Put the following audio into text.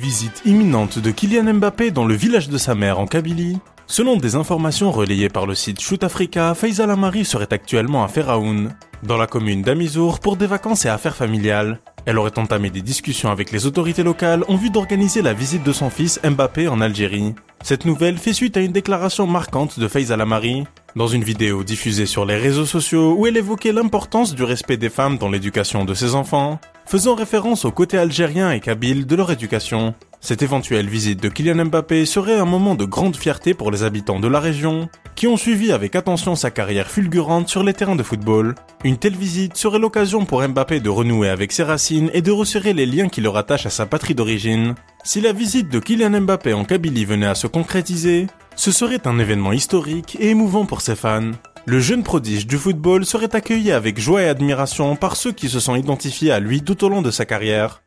Visite imminente de Kylian Mbappé dans le village de sa mère en Kabylie. Selon des informations relayées par le site Shoot Africa, Faisal Amari serait actuellement à Feraoun, dans la commune d'Amizour, pour des vacances et affaires familiales. Elle aurait entamé des discussions avec les autorités locales en vue d'organiser la visite de son fils Mbappé en Algérie. Cette nouvelle fait suite à une déclaration marquante de Faisal Amari dans une vidéo diffusée sur les réseaux sociaux où elle évoquait l'importance du respect des femmes dans l'éducation de ses enfants, faisant référence au côté algérien et kabyle de leur éducation. Cette éventuelle visite de Kylian Mbappé serait un moment de grande fierté pour les habitants de la région, qui ont suivi avec attention sa carrière fulgurante sur les terrains de football. Une telle visite serait l'occasion pour Mbappé de renouer avec ses racines et de resserrer les liens qui le rattachent à sa patrie d'origine. Si la visite de Kylian Mbappé en Kabylie venait à se concrétiser, ce serait un événement historique et émouvant pour ses fans. Le jeune prodige du football serait accueilli avec joie et admiration par ceux qui se sont identifiés à lui tout au long de sa carrière.